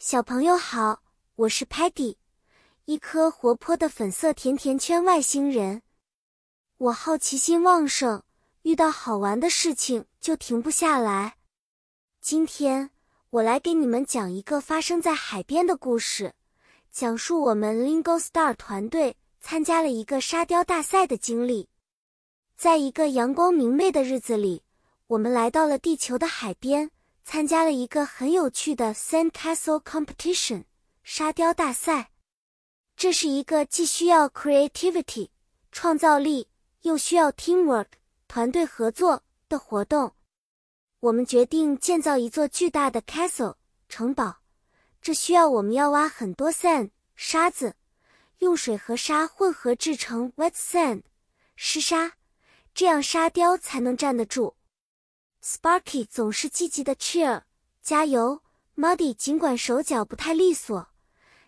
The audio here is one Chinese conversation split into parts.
小朋友好，我是 Patty，一颗活泼的粉色甜甜圈外星人。我好奇心旺盛，遇到好玩的事情就停不下来。今天我来给你们讲一个发生在海边的故事，讲述我们 Lingo Star 团队参加了一个沙雕大赛的经历。在一个阳光明媚的日子里，我们来到了地球的海边。参加了一个很有趣的 Sand Castle Competition 沙雕大赛。这是一个既需要 creativity 创造力，又需要 teamwork 团队合作的活动。我们决定建造一座巨大的 castle 城堡，这需要我们要挖很多 sand 沙子，用水和沙混合制成 wet sand 湿沙，这样沙雕才能站得住。Sparky 总是积极的 cheer，加油！Muddy 尽管手脚不太利索，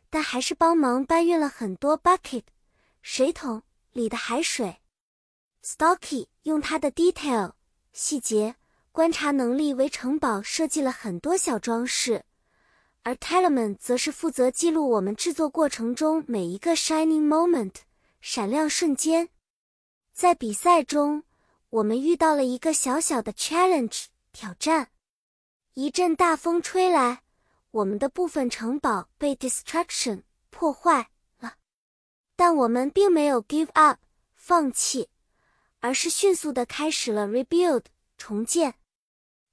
但还是帮忙搬运了很多 bucket 水桶里的海水。Stocky 用他的 detail 细节观察能力为城堡设计了很多小装饰，而 Talman 则是负责记录我们制作过程中每一个 shining moment 闪亮瞬间。在比赛中。我们遇到了一个小小的 challenge 挑战，一阵大风吹来，我们的部分城堡被 destruction 破坏了，但我们并没有 give up 放弃，而是迅速的开始了 rebuild 重建。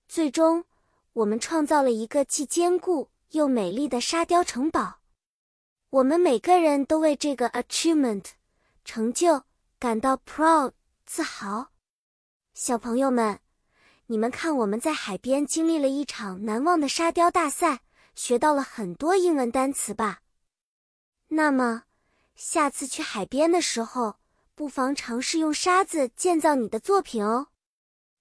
最终，我们创造了一个既坚固又美丽的沙雕城堡。我们每个人都为这个 achievement 成就感到 proud 自豪。小朋友们，你们看，我们在海边经历了一场难忘的沙雕大赛，学到了很多英文单词吧？那么，下次去海边的时候，不妨尝试用沙子建造你的作品哦。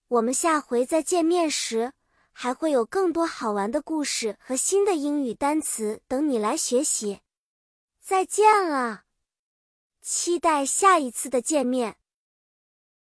我们下回再见面时，还会有更多好玩的故事和新的英语单词等你来学习。再见了，期待下一次的见面。